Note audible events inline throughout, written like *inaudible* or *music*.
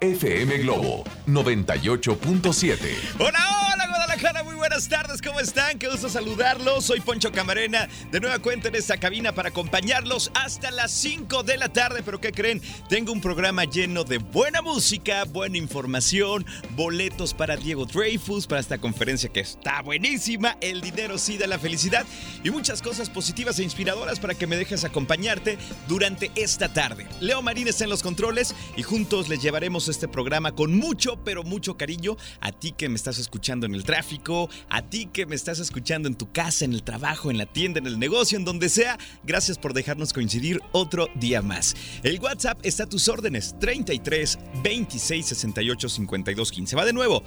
FM Globo 98.7. Hola, hola Guadalajara, buenas tardes, ¿cómo están? Qué gusto saludarlos. Soy Poncho Camarena, de nueva cuenta en esta cabina para acompañarlos hasta las 5 de la tarde. Pero ¿qué creen? Tengo un programa lleno de buena música, buena información, boletos para Diego Dreyfus, para esta conferencia que está buenísima. El dinero sí da la felicidad y muchas cosas positivas e inspiradoras para que me dejes acompañarte durante esta tarde. Leo Marín está en los controles y juntos les llevaremos este programa con mucho, pero mucho cariño a ti que me estás escuchando en el tráfico, a ti que me estás escuchando en tu casa, en el trabajo, en la tienda, en el negocio, en donde sea. Gracias por dejarnos coincidir otro día más. El WhatsApp está a tus órdenes 33 26 68 52 15. Va de nuevo.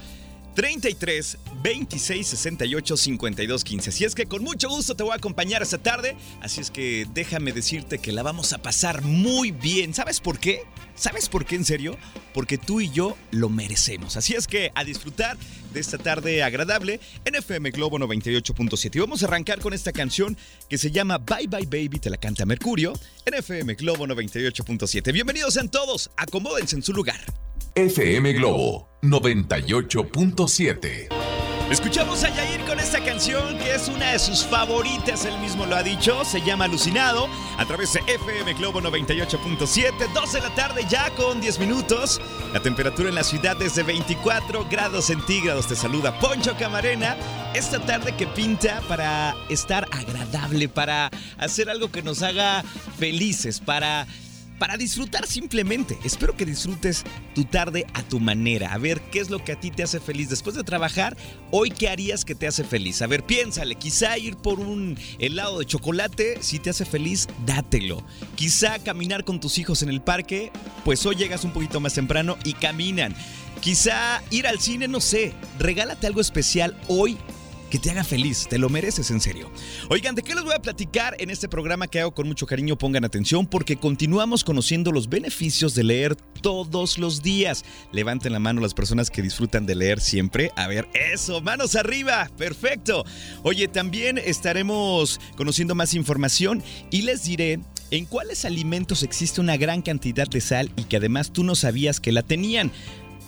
33 26 68 52 15. Así es que con mucho gusto te voy a acompañar esta tarde. Así es que déjame decirte que la vamos a pasar muy bien. ¿Sabes por qué? ¿Sabes por qué en serio? Porque tú y yo lo merecemos. Así es que a disfrutar de esta tarde agradable en FM Globo 98.7. Y vamos a arrancar con esta canción que se llama Bye Bye Baby, te la canta Mercurio en FM Globo 98.7. Bienvenidos sean todos, acomódense en su lugar. FM Globo 98.7. Escuchamos a Yair con esta canción que es una de sus favoritas, él mismo lo ha dicho, se llama Alucinado, a través de FM Globo 98.7, 2 de la tarde ya con 10 minutos. La temperatura en la ciudad es de 24 grados centígrados. Te saluda Poncho Camarena. Esta tarde que pinta para estar agradable, para hacer algo que nos haga felices, para para disfrutar simplemente. Espero que disfrutes tu tarde a tu manera. A ver qué es lo que a ti te hace feliz después de trabajar. Hoy, ¿qué harías que te hace feliz? A ver, piénsale. Quizá ir por un helado de chocolate, si te hace feliz, dátelo. Quizá caminar con tus hijos en el parque, pues hoy llegas un poquito más temprano y caminan. Quizá ir al cine, no sé. Regálate algo especial hoy que te haga feliz, te lo mereces en serio. Oigan, ¿de qué les voy a platicar en este programa que hago con mucho cariño? Pongan atención porque continuamos conociendo los beneficios de leer todos los días. Levanten la mano las personas que disfrutan de leer siempre. A ver, eso, manos arriba, perfecto. Oye, también estaremos conociendo más información y les diré en cuáles alimentos existe una gran cantidad de sal y que además tú no sabías que la tenían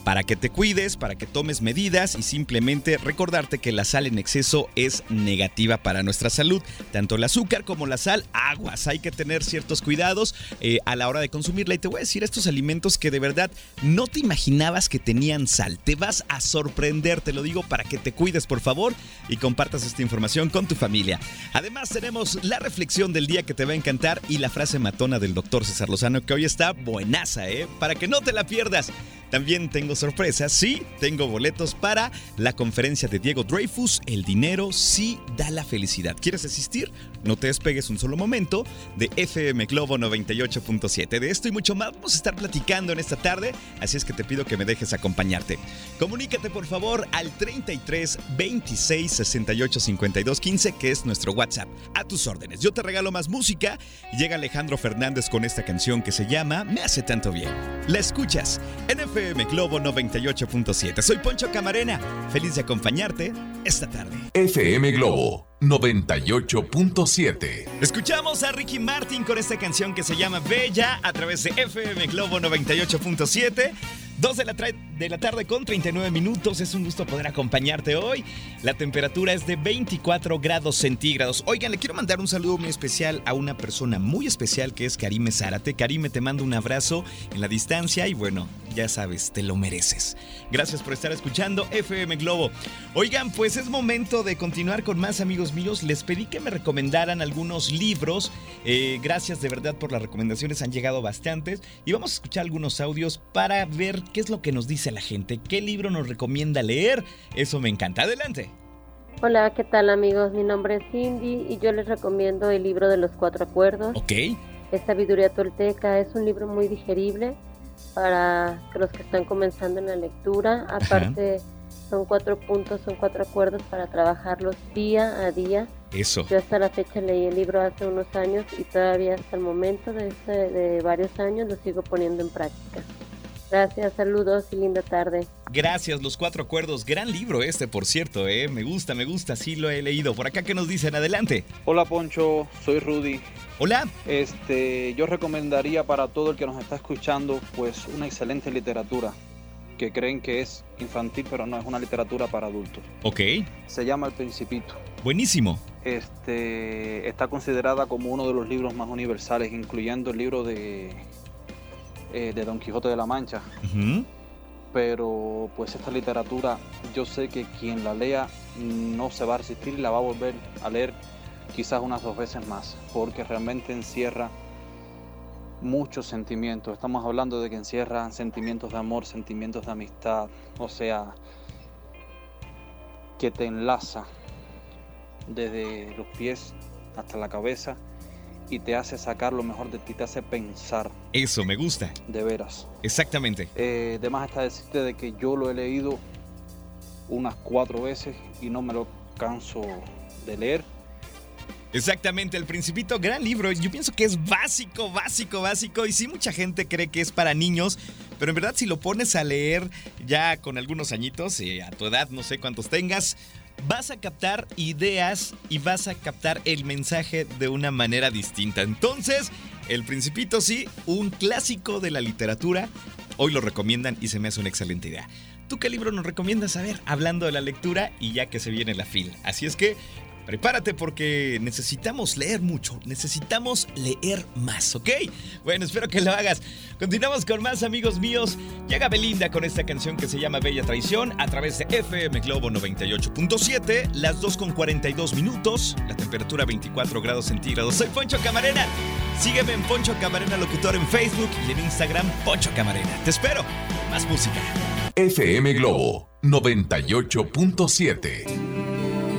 para que te cuides, para que tomes medidas y simplemente recordarte que la sal en exceso es negativa para nuestra salud. Tanto el azúcar como la sal, aguas. Hay que tener ciertos cuidados eh, a la hora de consumirla. Y te voy a decir estos alimentos que de verdad no te imaginabas que tenían sal. Te vas a sorprender, te lo digo, para que te cuides, por favor, y compartas esta información con tu familia. Además, tenemos la reflexión del día que te va a encantar y la frase matona del doctor César Lozano, que hoy está buenaza, ¿eh? Para que no te la pierdas. También tengo sorpresas, sí, tengo boletos para la conferencia de Diego Dreyfus, El dinero sí da la felicidad. ¿Quieres asistir? No te despegues un solo momento de FM Globo 98.7. De esto y mucho más vamos a estar platicando en esta tarde, así es que te pido que me dejes acompañarte. Comunícate por favor al 33 26 68 52 15, que es nuestro WhatsApp. A tus órdenes. Yo te regalo más música. Llega Alejandro Fernández con esta canción que se llama Me hace tanto bien. La escuchas en FM Globo 98.7. Soy Poncho Camarena, feliz de acompañarte esta tarde. FM Globo 98.7. Escuchamos a Ricky Martin con esta canción que se llama Bella a través de FM Globo 98.7. 2 de la, de la tarde con 39 minutos. Es un gusto poder acompañarte hoy. La temperatura es de 24 grados centígrados. Oigan, le quiero mandar un saludo muy especial a una persona muy especial que es Karime Zárate. Karime, te mando un abrazo en la distancia y bueno, ya sabes, te lo mereces. Gracias por estar escuchando FM Globo. Oigan, pues es momento de continuar con más amigos míos. Les pedí que me recomendaran algunos libros. Eh, gracias de verdad por las recomendaciones, han llegado bastantes. Y vamos a escuchar algunos audios para ver qué es lo que nos dice la gente, qué libro nos recomienda leer. Eso me encanta. Adelante. Hola, ¿qué tal amigos? Mi nombre es Cindy y yo les recomiendo el libro de los cuatro acuerdos. Ok. Es Sabiduría Tolteca, es un libro muy digerible para los que están comenzando en la lectura. Aparte, son cuatro puntos, son cuatro acuerdos para trabajarlos día a día. Eso. Yo hasta la fecha leí el libro hace unos años y todavía hasta el momento de, este, de varios años lo sigo poniendo en práctica. Gracias, saludos y linda tarde. Gracias, Los Cuatro Acuerdos. Gran libro este, por cierto, ¿eh? Me gusta, me gusta, sí lo he leído. Por acá, ¿qué nos dicen? Adelante. Hola, Poncho, soy Rudy. Hola. Este, yo recomendaría para todo el que nos está escuchando, pues, una excelente literatura que creen que es infantil, pero no es una literatura para adultos. Ok. Se llama El Principito. Buenísimo. Este, está considerada como uno de los libros más universales, incluyendo el libro de eh, de Don Quijote de la Mancha. Pero pues esta literatura yo sé que quien la lea no se va a resistir y la va a volver a leer quizás unas dos veces más, porque realmente encierra muchos sentimientos. Estamos hablando de que encierra sentimientos de amor, sentimientos de amistad, o sea, que te enlaza desde los pies hasta la cabeza y te hace sacar lo mejor de ti, te hace pensar. Eso, me gusta. De veras. Exactamente. Eh, además está decirte de que yo lo he leído unas cuatro veces y no me lo canso de leer. Exactamente, El Principito, gran libro. Yo pienso que es básico, básico, básico. Y sí, mucha gente cree que es para niños, pero en verdad si lo pones a leer ya con algunos añitos, eh, a tu edad, no sé cuántos tengas, vas a captar ideas y vas a captar el mensaje de una manera distinta. Entonces, El Principito sí, un clásico de la literatura. Hoy lo recomiendan y se me hace una excelente idea. ¿Tú qué libro nos recomiendas? A ver, hablando de la lectura y ya que se viene la fila. Así es que Prepárate porque necesitamos leer mucho, necesitamos leer más, ¿ok? Bueno, espero que lo hagas. Continuamos con más amigos míos. Llega Belinda con esta canción que se llama Bella Traición a través de FM Globo 98.7, las 2 con 42 minutos, la temperatura 24 grados centígrados. Soy Poncho Camarena. Sígueme en Poncho Camarena Locutor en Facebook y en Instagram Poncho Camarena. Te espero. Más música. FM Globo 98.7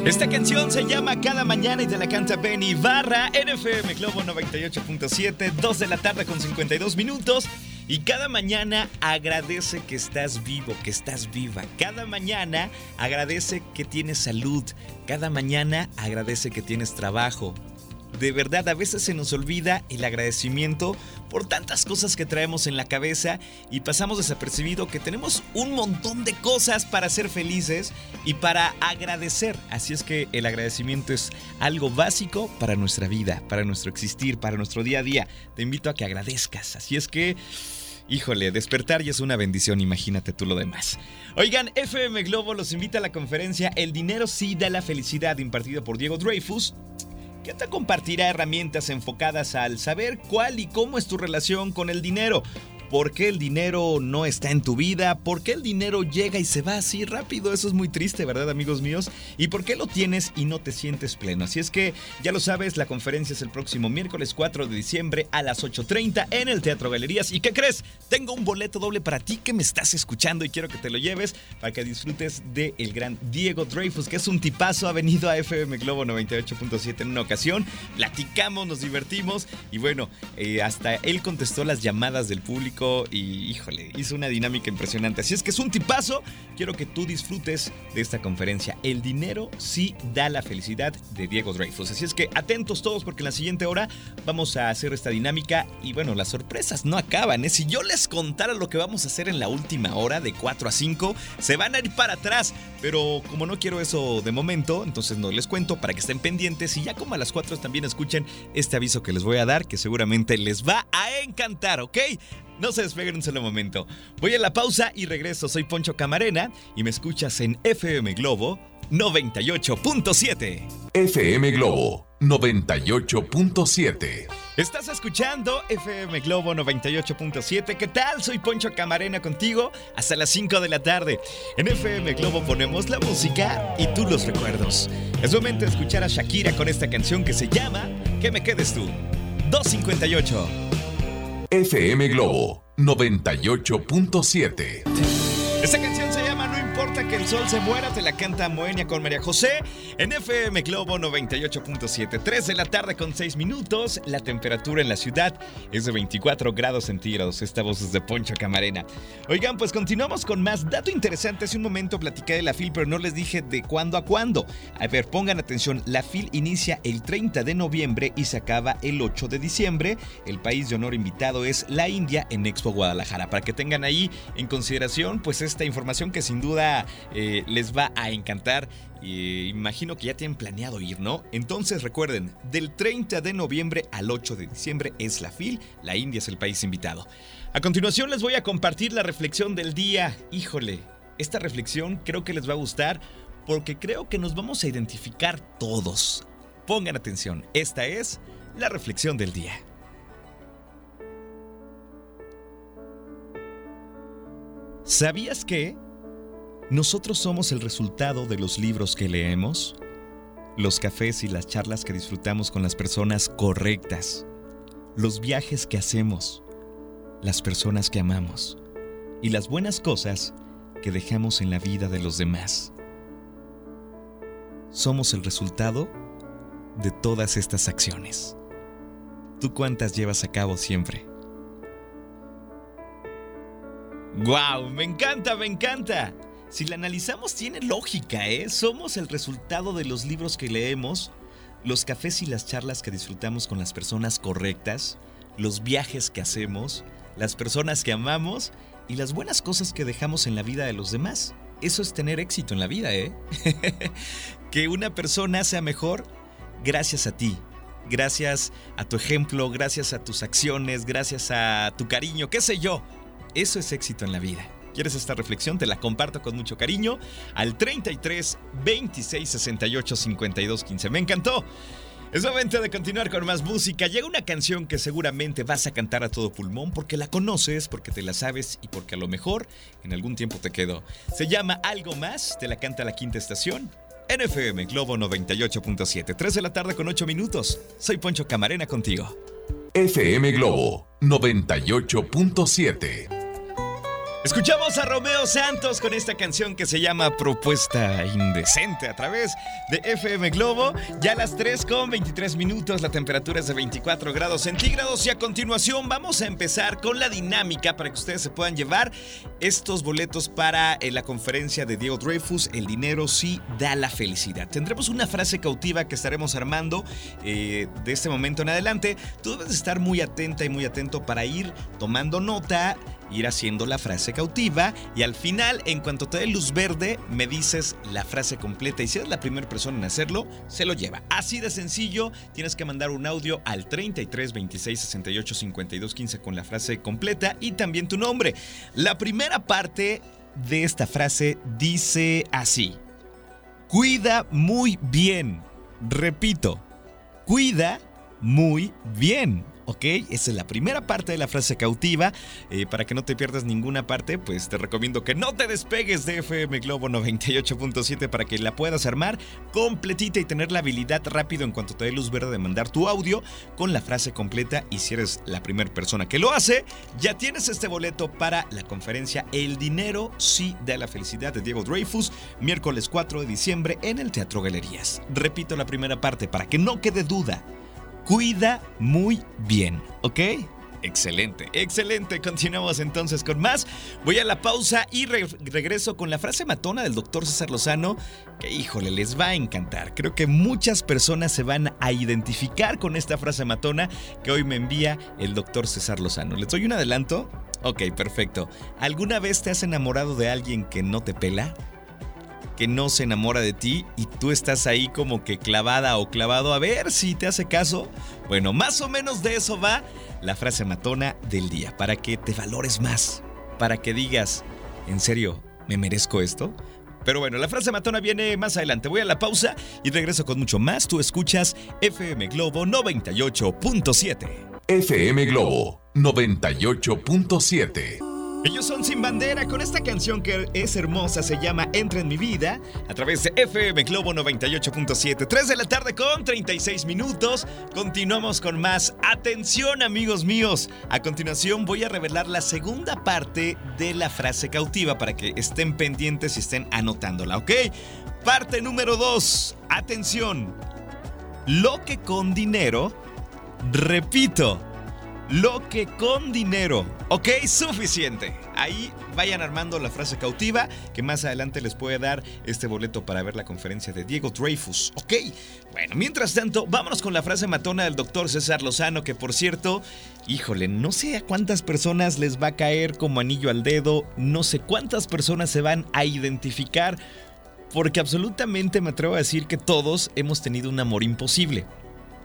esta canción se llama Cada Mañana y te la canta Benny Barra, NFM Globo 98.7, 2 de la tarde con 52 minutos. Y cada mañana agradece que estás vivo, que estás viva. Cada mañana agradece que tienes salud. Cada mañana agradece que tienes trabajo, de verdad a veces se nos olvida el agradecimiento por tantas cosas que traemos en la cabeza y pasamos desapercibido que tenemos un montón de cosas para ser felices y para agradecer. Así es que el agradecimiento es algo básico para nuestra vida, para nuestro existir, para nuestro día a día. Te invito a que agradezcas. Así es que... Híjole, despertar ya es una bendición, imagínate tú lo demás. Oigan, FM Globo los invita a la conferencia El dinero sí da la felicidad impartida por Diego Dreyfus que te compartirá herramientas enfocadas al saber cuál y cómo es tu relación con el dinero por qué el dinero no está en tu vida, por qué el dinero llega y se va así rápido. Eso es muy triste, ¿verdad, amigos míos? Y por qué lo tienes y no te sientes pleno. Así es que ya lo sabes, la conferencia es el próximo miércoles 4 de diciembre a las 8.30 en el Teatro Galerías. ¿Y qué crees? Tengo un boleto doble para ti que me estás escuchando y quiero que te lo lleves para que disfrutes del el gran Diego Dreyfus, que es un tipazo, ha venido a FM Globo 98.7 en una ocasión. Platicamos, nos divertimos y bueno, eh, hasta él contestó las llamadas del público y, híjole, hizo una dinámica impresionante. Así es que es un tipazo. Quiero que tú disfrutes de esta conferencia. El dinero sí da la felicidad de Diego Dreyfus. Así es que atentos todos porque en la siguiente hora vamos a hacer esta dinámica y bueno, las sorpresas no acaban. ¿eh? Si yo les contara lo que vamos a hacer en la última hora de 4 a 5, se van a ir para atrás. Pero como no quiero eso de momento, entonces no les cuento para que estén pendientes y ya como a las 4 también escuchen este aviso que les voy a dar que seguramente les va a encantar, ¿ok? No se despeguen un solo momento. Voy a la pausa y regreso. Soy Poncho Camarena y me escuchas en FM Globo 98.7. FM Globo 98.7. Estás escuchando FM Globo 98.7. ¿Qué tal? Soy Poncho Camarena contigo hasta las 5 de la tarde. En FM Globo ponemos la música y tú los recuerdos. Es momento de escuchar a Shakira con esta canción que se llama Que me quedes tú. 258. FM Globo 98.7. Que el sol se muera, te la canta Moenia con María José en FM Globo 98.7. 3 de la tarde con 6 minutos. La temperatura en la ciudad es de 24 grados centígrados. Esta voz es de Poncho Camarena. Oigan, pues continuamos con más. Dato interesante, hace un momento platicé de la FIL, pero no les dije de cuándo a cuándo. A ver, pongan atención. La FIL inicia el 30 de noviembre y se acaba el 8 de diciembre. El país de honor invitado es la India en Expo Guadalajara. Para que tengan ahí en consideración, pues es esta información que sin duda eh, les va a encantar. y imagino que ya tienen planeado ir, ¿no? Entonces recuerden, del 30 de noviembre al 8 de diciembre es la FIL, la India es el país invitado. A continuación les voy a compartir la reflexión del día. Híjole, esta reflexión creo que les va a gustar porque creo que nos vamos a identificar todos. Pongan atención, esta es la reflexión del día. ¿Sabías que nosotros somos el resultado de los libros que leemos, los cafés y las charlas que disfrutamos con las personas correctas, los viajes que hacemos, las personas que amamos y las buenas cosas que dejamos en la vida de los demás? Somos el resultado de todas estas acciones. ¿Tú cuántas llevas a cabo siempre? ¡Guau! Me encanta, me encanta. Si la analizamos tiene lógica, ¿eh? Somos el resultado de los libros que leemos, los cafés y las charlas que disfrutamos con las personas correctas, los viajes que hacemos, las personas que amamos y las buenas cosas que dejamos en la vida de los demás. Eso es tener éxito en la vida, ¿eh? *laughs* que una persona sea mejor gracias a ti, gracias a tu ejemplo, gracias a tus acciones, gracias a tu cariño, qué sé yo. Eso es éxito en la vida. ¿Quieres esta reflexión? Te la comparto con mucho cariño al 33 26 68 52 15. Me encantó. Es momento de continuar con más música. Llega una canción que seguramente vas a cantar a todo pulmón porque la conoces, porque te la sabes y porque a lo mejor en algún tiempo te quedó. Se llama Algo Más, te la canta la quinta estación. NFM Globo 98.7, 3 de la tarde con 8 minutos. Soy Poncho Camarena contigo. FM Globo 98.7. Escuchamos a Romeo Santos con esta canción que se llama Propuesta Indecente a través de FM Globo. Ya a las 3 con 23 minutos, la temperatura es de 24 grados centígrados y a continuación vamos a empezar con la dinámica para que ustedes se puedan llevar estos boletos para eh, la conferencia de Diego Dreyfus, El dinero sí da la felicidad. Tendremos una frase cautiva que estaremos armando eh, de este momento en adelante. Tú debes estar muy atenta y muy atento para ir tomando nota ir haciendo la frase cautiva y al final, en cuanto te dé luz verde, me dices la frase completa y si eres la primera persona en hacerlo, se lo lleva. Así de sencillo, tienes que mandar un audio al 33 26 68 52 15 con la frase completa y también tu nombre. La primera parte de esta frase dice así. Cuida muy bien. Repito, cuida muy bien. ¿Ok? Esa es la primera parte de la frase cautiva. Eh, para que no te pierdas ninguna parte, pues te recomiendo que no te despegues de FM Globo 98.7 para que la puedas armar completita y tener la habilidad rápido en cuanto te dé luz verde de mandar tu audio con la frase completa. Y si eres la primera persona que lo hace, ya tienes este boleto para la conferencia El dinero sí da la felicidad de Diego Dreyfus, miércoles 4 de diciembre en el Teatro Galerías. Repito la primera parte para que no quede duda cuida muy bien, ¿ok? Excelente, excelente. Continuamos entonces con más. Voy a la pausa y regreso con la frase matona del doctor César Lozano, que híjole, les va a encantar. Creo que muchas personas se van a identificar con esta frase matona que hoy me envía el doctor César Lozano. ¿Les doy un adelanto? Ok, perfecto. ¿Alguna vez te has enamorado de alguien que no te pela? Que no se enamora de ti y tú estás ahí como que clavada o clavado a ver si te hace caso. Bueno, más o menos de eso va la frase matona del día, para que te valores más, para que digas, ¿en serio me merezco esto? Pero bueno, la frase matona viene más adelante. Voy a la pausa y regreso con mucho más. Tú escuchas FM Globo 98.7. FM Globo 98.7. Ellos son Sin Bandera con esta canción que es hermosa, se llama Entra en mi vida, a través de FM Globo 98.7. 3 de la tarde con 36 minutos. Continuamos con más. Atención, amigos míos. A continuación voy a revelar la segunda parte de la frase cautiva para que estén pendientes y estén anotándola, ¿ok? Parte número 2. Atención. Lo que con dinero, repito lo que con dinero. Ok, suficiente. Ahí vayan armando la frase cautiva que más adelante les puede dar este boleto para ver la conferencia de Diego Dreyfus. Ok, bueno, mientras tanto, vámonos con la frase matona del doctor César Lozano, que por cierto, híjole, no sé a cuántas personas les va a caer como anillo al dedo, no sé cuántas personas se van a identificar, porque absolutamente me atrevo a decir que todos hemos tenido un amor imposible.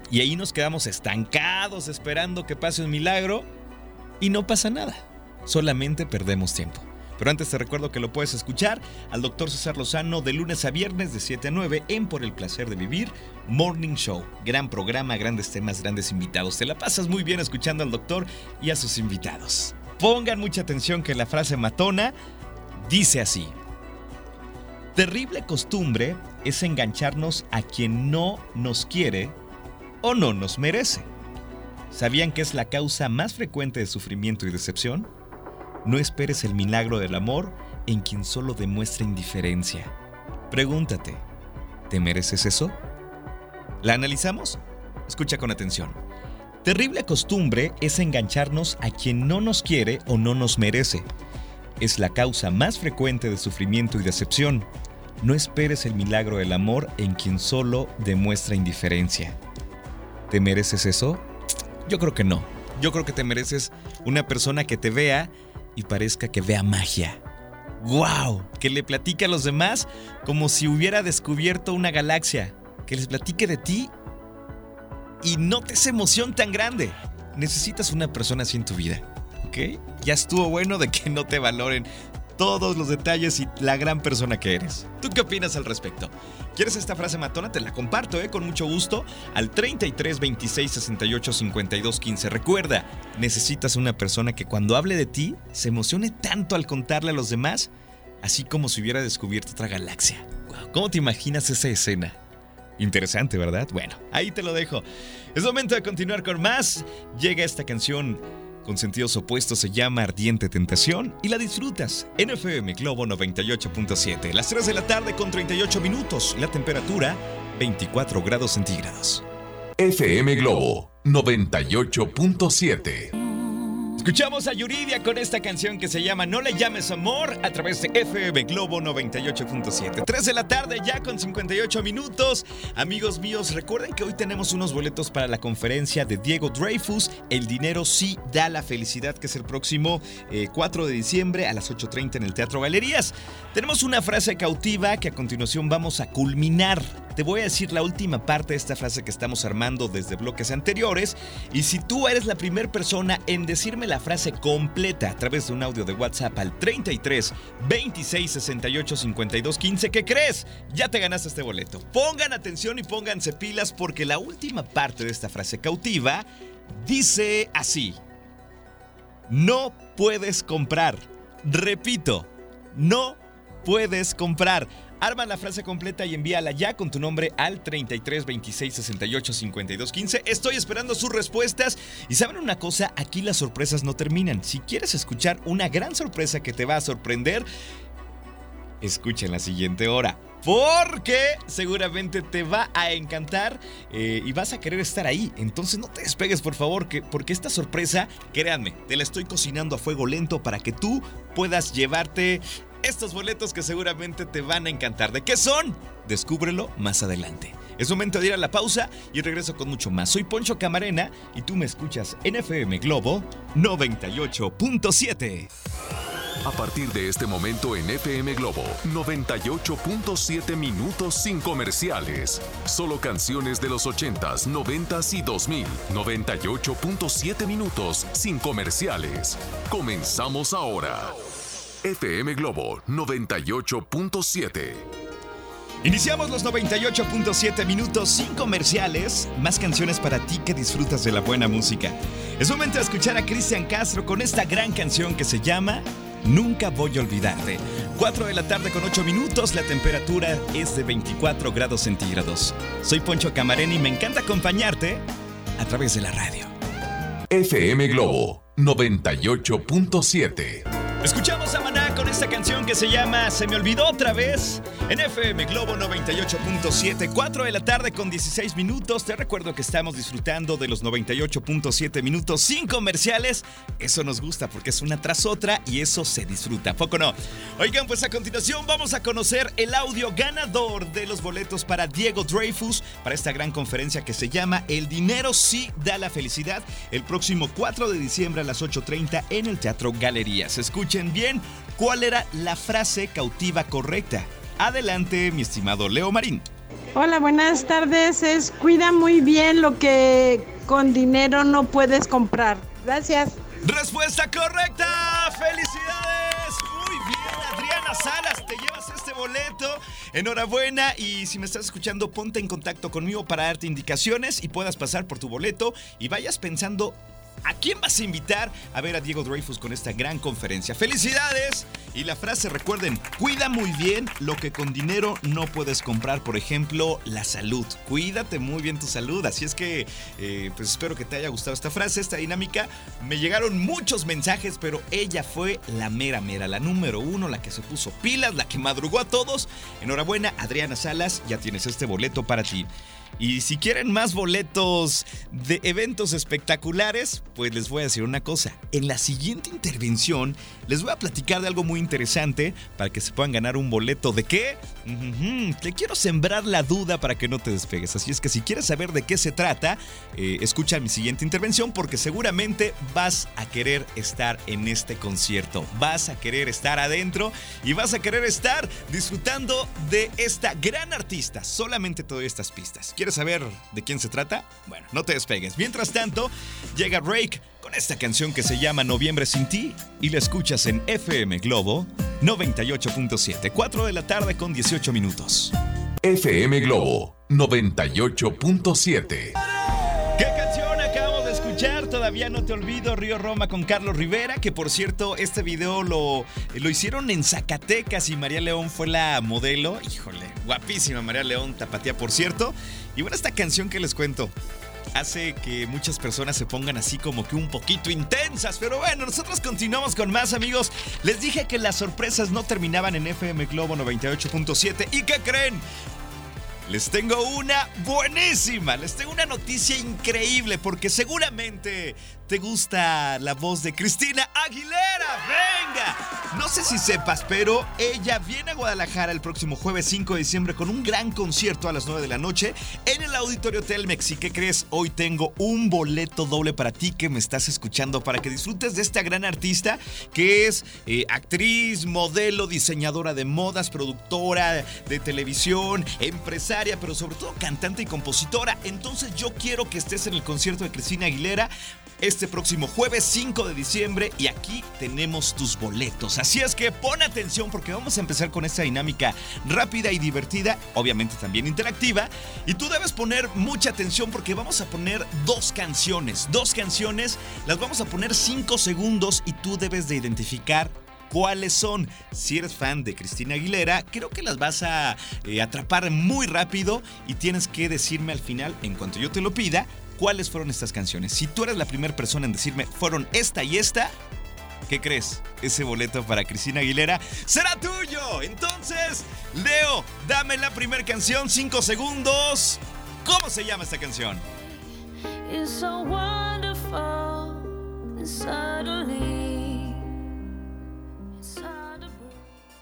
Y ahí nos quedamos estancados esperando que pase un milagro y no pasa nada. Solamente perdemos tiempo. Pero antes te recuerdo que lo puedes escuchar al doctor César Lozano de lunes a viernes de 7 a 9 en Por el Placer de Vivir Morning Show. Gran programa, grandes temas, grandes invitados. Te la pasas muy bien escuchando al doctor y a sus invitados. Pongan mucha atención que la frase matona dice así. Terrible costumbre es engancharnos a quien no nos quiere no nos merece. ¿Sabían que es la causa más frecuente de sufrimiento y decepción? No esperes el milagro del amor en quien solo demuestra indiferencia. Pregúntate, ¿te mereces eso? ¿La analizamos? Escucha con atención. Terrible costumbre es engancharnos a quien no nos quiere o no nos merece. Es la causa más frecuente de sufrimiento y decepción. No esperes el milagro del amor en quien solo demuestra indiferencia. ¿Te mereces eso? Yo creo que no. Yo creo que te mereces una persona que te vea y parezca que vea magia. ¡Wow! Que le platique a los demás como si hubiera descubierto una galaxia. Que les platique de ti y te esa emoción tan grande. Necesitas una persona así en tu vida. ¿Ok? Ya estuvo bueno de que no te valoren todos los detalles y la gran persona que eres. ¿Tú qué opinas al respecto? ¿Quieres esta frase matona? Te la comparto, ¿eh? Con mucho gusto al 33 26 68 52 15. Recuerda, necesitas una persona que cuando hable de ti se emocione tanto al contarle a los demás, así como si hubiera descubierto otra galaxia. ¿Cómo te imaginas esa escena? Interesante, ¿verdad? Bueno, ahí te lo dejo. Es momento de continuar con más. Llega esta canción con sentidos opuestos se llama Ardiente Tentación y la disfrutas en FM Globo 98.7. Las 3 de la tarde con 38 minutos, la temperatura 24 grados centígrados. FM Globo 98.7. Escuchamos a Yuridia con esta canción que se llama No le llames amor a través de FM Globo 98.7. 3 de la tarde ya con 58 minutos. Amigos míos, recuerden que hoy tenemos unos boletos para la conferencia de Diego Dreyfus. El dinero sí da la felicidad, que es el próximo 4 eh, de diciembre a las 8.30 en el Teatro Galerías. Tenemos una frase cautiva que a continuación vamos a culminar. Te voy a decir la última parte de esta frase que estamos armando desde bloques anteriores. Y si tú eres la primera persona en decirme la frase completa a través de un audio de WhatsApp al 33 26 68 52 15. ¿Qué crees? Ya te ganaste este boleto. Pongan atención y pónganse pilas porque la última parte de esta frase cautiva dice así. No puedes comprar. Repito, no puedes comprar. Arma la frase completa y envíala ya con tu nombre al 33 26 68 52 15. Estoy esperando sus respuestas. Y saben una cosa, aquí las sorpresas no terminan. Si quieres escuchar una gran sorpresa que te va a sorprender, escucha en la siguiente hora. Porque seguramente te va a encantar eh, y vas a querer estar ahí. Entonces no te despegues, por favor, que, porque esta sorpresa, créanme, te la estoy cocinando a fuego lento para que tú puedas llevarte estos boletos que seguramente te van a encantar. ¿De qué son? Descúbrelo más adelante. Es momento de ir a la pausa y regreso con mucho más. Soy Poncho Camarena y tú me escuchas en FM Globo 98.7. A partir de este momento en FM Globo, 98.7 minutos sin comerciales. Solo canciones de los 80s, 90s y 2000. 98.7 minutos sin comerciales. Comenzamos ahora. FM Globo 98.7. Iniciamos los 98.7 minutos sin comerciales, más canciones para ti que disfrutas de la buena música. Es momento de escuchar a Cristian Castro con esta gran canción que se llama Nunca voy a olvidarte. 4 de la tarde con 8 minutos, la temperatura es de 24 grados centígrados. Soy Poncho Camarena y me encanta acompañarte a través de la radio. FM Globo 98.7 Escuchamos a esta canción que se llama Se me olvidó otra vez en FM Globo 98.7, 4 de la tarde con 16 minutos. Te recuerdo que estamos disfrutando de los 98.7 minutos sin comerciales. Eso nos gusta porque es una tras otra y eso se disfruta. ¿Poco no? Oigan, pues a continuación vamos a conocer el audio ganador de los boletos para Diego Dreyfus para esta gran conferencia que se llama El dinero sí da la felicidad el próximo 4 de diciembre a las 8.30 en el Teatro Galerías. Escuchen bien cuál era la frase cautiva correcta. Adelante, mi estimado Leo Marín. Hola, buenas tardes. Es cuida muy bien lo que con dinero no puedes comprar. Gracias. Respuesta correcta. Felicidades. Muy bien, Adriana Salas, te llevas este boleto. Enhorabuena y si me estás escuchando, ponte en contacto conmigo para darte indicaciones y puedas pasar por tu boleto y vayas pensando ¿A quién vas a invitar a ver a Diego Dreyfus con esta gran conferencia? ¡Felicidades! Y la frase, recuerden, cuida muy bien lo que con dinero no puedes comprar. Por ejemplo, la salud. Cuídate muy bien tu salud. Así es que, eh, pues espero que te haya gustado esta frase, esta dinámica. Me llegaron muchos mensajes, pero ella fue la mera mera, la número uno, la que se puso pilas, la que madrugó a todos. Enhorabuena, Adriana Salas, ya tienes este boleto para ti. Y si quieren más boletos de eventos espectaculares, pues les voy a decir una cosa. En la siguiente intervención les voy a platicar de algo muy interesante para que se puedan ganar un boleto. ¿De qué? Te quiero sembrar la duda para que no te despegues. Así es que si quieres saber de qué se trata, eh, escucha mi siguiente intervención porque seguramente vas a querer estar en este concierto. Vas a querer estar adentro y vas a querer estar disfrutando de esta gran artista. Solamente te estas pistas. ¿Quieres saber de quién se trata? Bueno, no te despegues. Mientras tanto, llega Rake con esta canción que se llama Noviembre sin ti y la escuchas en FM Globo 98.7, 4 de la tarde con 18 minutos. FM Globo 98.7. Todavía no te olvido, Río Roma con Carlos Rivera, que por cierto, este video lo, lo hicieron en Zacatecas y María León fue la modelo. Híjole, guapísima María León, tapatía por cierto. Y bueno, esta canción que les cuento hace que muchas personas se pongan así como que un poquito intensas. Pero bueno, nosotros continuamos con más amigos. Les dije que las sorpresas no terminaban en FM Globo 98.7. ¿Y qué creen? Les tengo una buenísima, les tengo una noticia increíble porque seguramente te gusta la voz de Cristina Aguilera. ¡Venga! No sé si sepas, pero ella viene a Guadalajara el próximo jueves 5 de diciembre con un gran concierto a las 9 de la noche en el Auditorio Telmex. ¿Y qué crees? Hoy tengo un boleto doble para ti que me estás escuchando para que disfrutes de esta gran artista que es eh, actriz, modelo, diseñadora de modas, productora de televisión, empresaria, pero sobre todo cantante y compositora. Entonces yo quiero que estés en el concierto de Cristina Aguilera este próximo jueves 5 de diciembre y aquí tenemos tus boletos. Así es que pon atención porque vamos a empezar con esta dinámica rápida y divertida, obviamente también interactiva, y tú debes poner mucha atención porque vamos a poner dos canciones, dos canciones, las vamos a poner 5 segundos y tú debes de identificar cuáles son. Si eres fan de Cristina Aguilera, creo que las vas a eh, atrapar muy rápido y tienes que decirme al final, en cuanto yo te lo pida, cuáles fueron estas canciones. Si tú eres la primera persona en decirme fueron esta y esta, ¿qué crees? Ese boleto para Cristina Aguilera será tuyo. Entonces, Leo, dame la primera canción, cinco segundos. ¿Cómo se llama esta canción?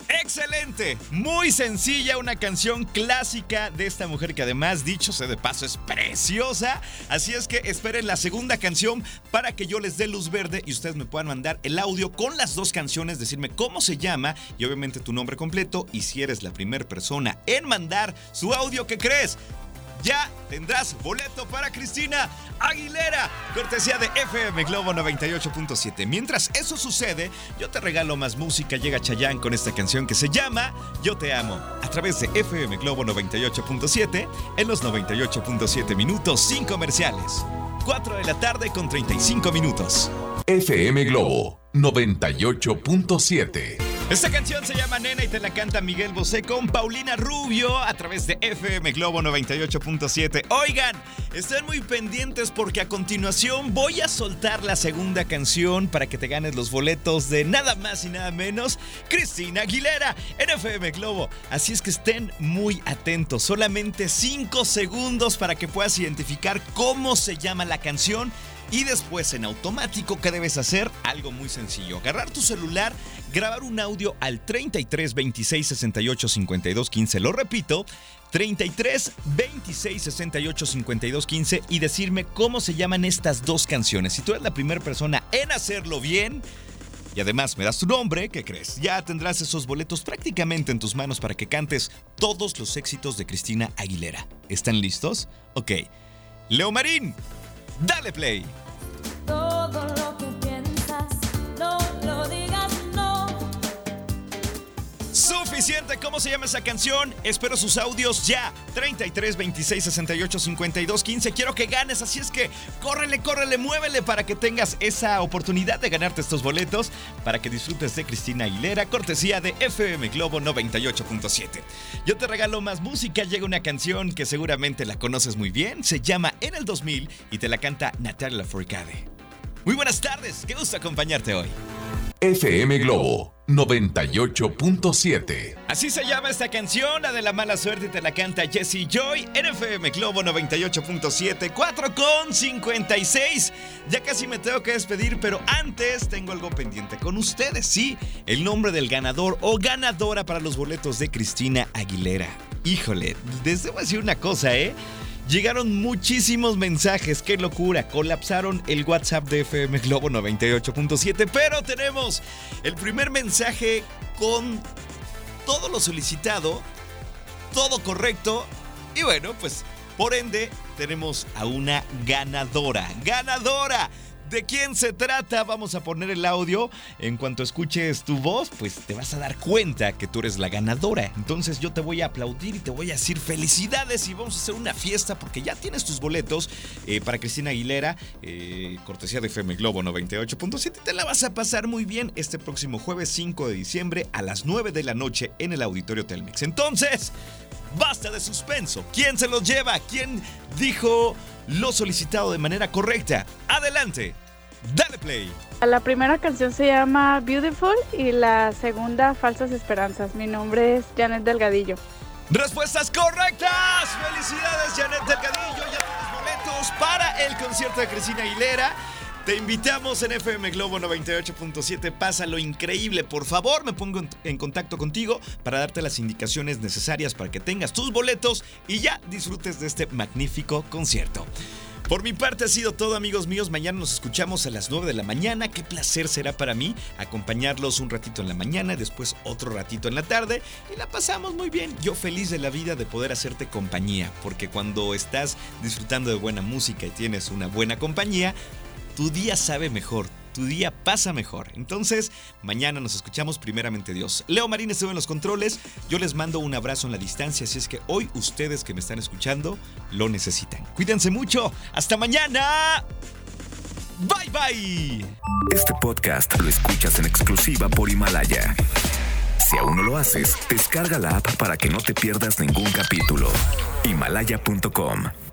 Excelente, muy sencilla, una canción clásica de esta mujer que además, dicho sea de paso, es preciosa. Así es que esperen la segunda canción para que yo les dé luz verde y ustedes me puedan mandar el audio con las dos canciones, decirme cómo se llama y obviamente tu nombre completo y si eres la primera persona en mandar su audio, ¿qué crees? Ya tendrás boleto para Cristina Aguilera, cortesía de FM Globo 98.7. Mientras eso sucede, yo te regalo más música. Llega Chayán con esta canción que se llama Yo te amo, a través de FM Globo 98.7 en los 98.7 minutos sin comerciales. 4 de la tarde con 35 minutos. FM Globo 98.7 esta canción se llama Nena y te la canta Miguel Bosé con Paulina Rubio a través de FM Globo 98.7. Oigan, estén muy pendientes porque a continuación voy a soltar la segunda canción para que te ganes los boletos de nada más y nada menos Cristina Aguilera en FM Globo. Así es que estén muy atentos. Solamente 5 segundos para que puedas identificar cómo se llama la canción y después en automático, ¿qué debes hacer? Algo muy sencillo. Agarrar tu celular, grabar un audio al 33 26 68 52 15. Lo repito, 33 26 68 52 15 y decirme cómo se llaman estas dos canciones. Si tú eres la primera persona en hacerlo bien, y además me das tu nombre, ¿qué crees? Ya tendrás esos boletos prácticamente en tus manos para que cantes todos los éxitos de Cristina Aguilera. ¿Están listos? Ok. Leo Marín, Dale play. Suficiente, ¿cómo se llama esa canción? Espero sus audios ya. 33 26 68 52 15. Quiero que ganes, así es que córrele, córrele, muévele para que tengas esa oportunidad de ganarte estos boletos para que disfrutes de Cristina Aguilera, cortesía de FM Globo 98.7. Yo te regalo más música, llega una canción que seguramente la conoces muy bien, se llama En el 2000 y te la canta Natalia Lafourcade. Muy buenas tardes, qué gusto acompañarte hoy. FM Globo 98.7. Así se llama esta canción, la de la mala suerte te la canta Jesse Joy en FM Globo 98.7, 4 con 56. Ya casi me tengo que despedir, pero antes tengo algo pendiente con ustedes, sí, el nombre del ganador o ganadora para los boletos de Cristina Aguilera. Híjole, les debo decir una cosa, ¿eh? Llegaron muchísimos mensajes, qué locura. Colapsaron el WhatsApp de FM Globo 98.7, pero tenemos el primer mensaje con todo lo solicitado, todo correcto. Y bueno, pues por ende tenemos a una ganadora. ¡Ganadora! ¿De quién se trata? Vamos a poner el audio. En cuanto escuches tu voz, pues te vas a dar cuenta que tú eres la ganadora. Entonces yo te voy a aplaudir y te voy a decir felicidades y vamos a hacer una fiesta porque ya tienes tus boletos eh, para Cristina Aguilera, eh, cortesía de FM Globo 98.7. Te la vas a pasar muy bien este próximo jueves 5 de diciembre a las 9 de la noche en el Auditorio Telmex. Entonces, basta de suspenso. ¿Quién se los lleva? ¿Quién dijo lo solicitado de manera correcta? Adelante. Dale play. La primera canción se llama Beautiful y la segunda Falsas Esperanzas. Mi nombre es Janet Delgadillo. Respuestas correctas. Felicidades Janet Delgadillo. Ya tienes boletos para el concierto de Cristina Aguilera. Te invitamos en FM Globo 98.7. Pásalo increíble. Por favor, me pongo en contacto contigo para darte las indicaciones necesarias para que tengas tus boletos y ya disfrutes de este magnífico concierto. Por mi parte ha sido todo amigos míos, mañana nos escuchamos a las 9 de la mañana, qué placer será para mí acompañarlos un ratito en la mañana, después otro ratito en la tarde y la pasamos muy bien. Yo feliz de la vida de poder hacerte compañía, porque cuando estás disfrutando de buena música y tienes una buena compañía, tu día sabe mejor, tu día pasa mejor. Entonces, mañana nos escuchamos primeramente Dios. Leo Marín estuvo en los controles, yo les mando un abrazo en la distancia, así es que hoy ustedes que me están escuchando lo necesitan. Cuídense mucho, hasta mañana. Bye bye. Este podcast lo escuchas en exclusiva por Himalaya. Si aún no lo haces, descarga la app para que no te pierdas ningún capítulo. Himalaya.com